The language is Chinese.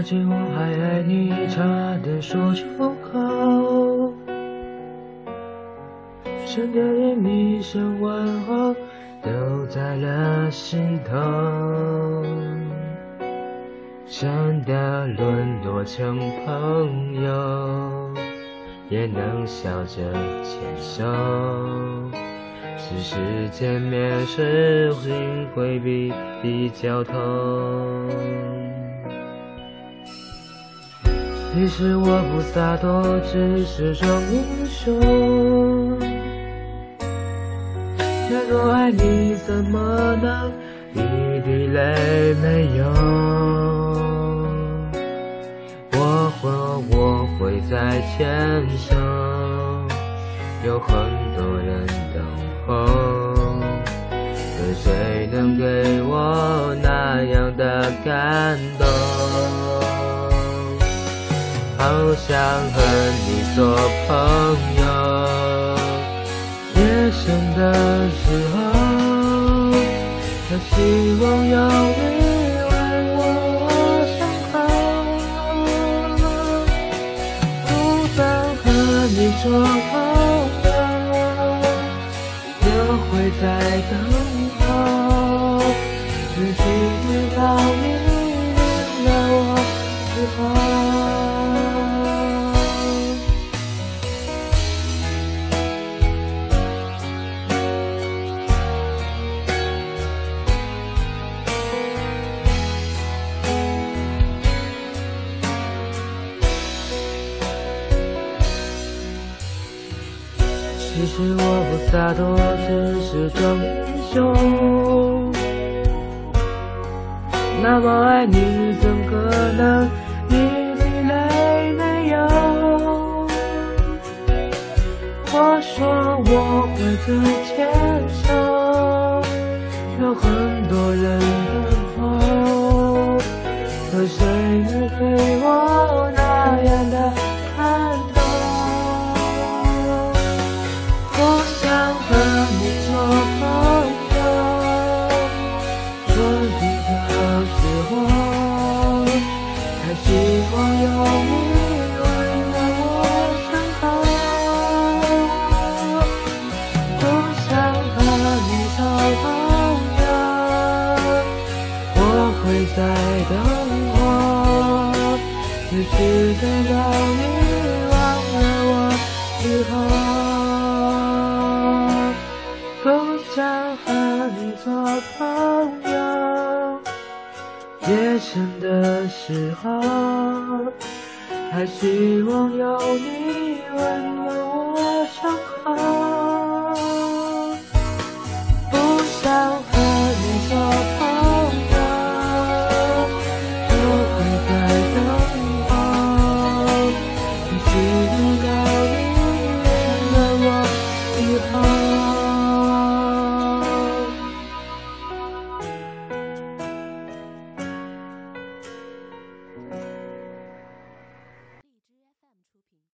那句我还爱你差点说出口，深的连一声问候都在了心头，真的沦落成朋友，也能笑着牵手。只是见面时心会比比较痛。其实我不洒脱，只是装英雄。假若爱你，怎么能一滴泪没有？我说我会再牵手，有很多人等候，可谁能给我那样的感动？好想和你做朋友，夜深的时候，多希望有你温我伤口。不想和你做朋友，又会在等候，只直到你原谅我之其实我不洒脱，只是装英雄。那么爱你，怎可能一滴泪没有？我说我会再牵手，有很多人等候，可谁能给还希望有你温暖我伤口。不想和你做朋友，我会在等候，只是等到你忘了我以后。不想和你做朋友，夜深的时候，还希望有你温暖。